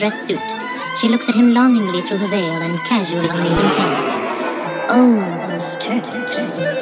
dress suit. She looks at him longingly through her veil and casually him candy. Oh, those turtles.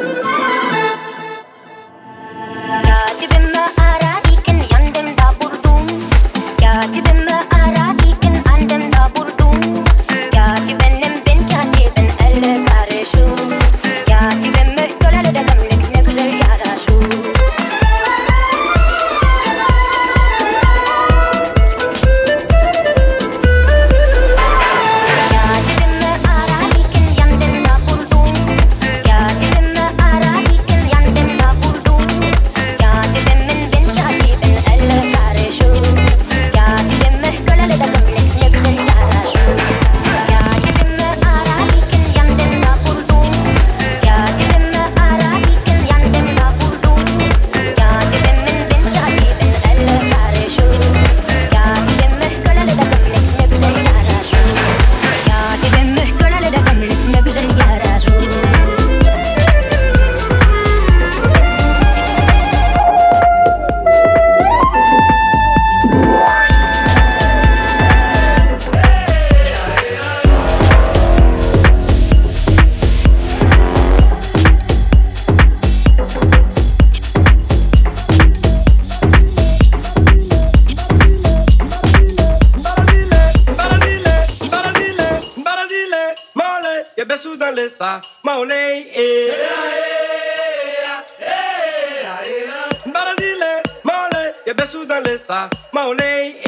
Sesa, Maulei, Barazile, eh. Maulei, Yebesu dans les Maulei, eh.